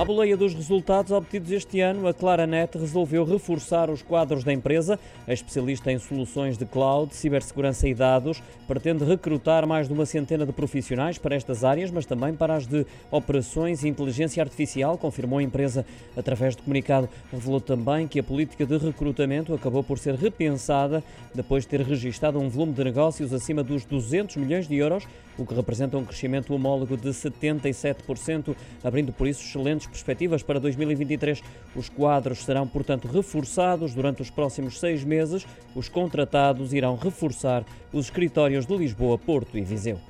À boleia dos resultados obtidos este ano, a Claranet resolveu reforçar os quadros da empresa. A especialista em soluções de cloud, cibersegurança e dados pretende recrutar mais de uma centena de profissionais para estas áreas, mas também para as de operações e inteligência artificial, confirmou a empresa através de comunicado. Revelou também que a política de recrutamento acabou por ser repensada depois de ter registado um volume de negócios acima dos 200 milhões de euros, o que representa um crescimento homólogo de 77%, abrindo por isso excelentes perspectivas para 2023. Os quadros serão, portanto, reforçados durante os próximos seis meses. Os contratados irão reforçar os escritórios de Lisboa, Porto e Viseu.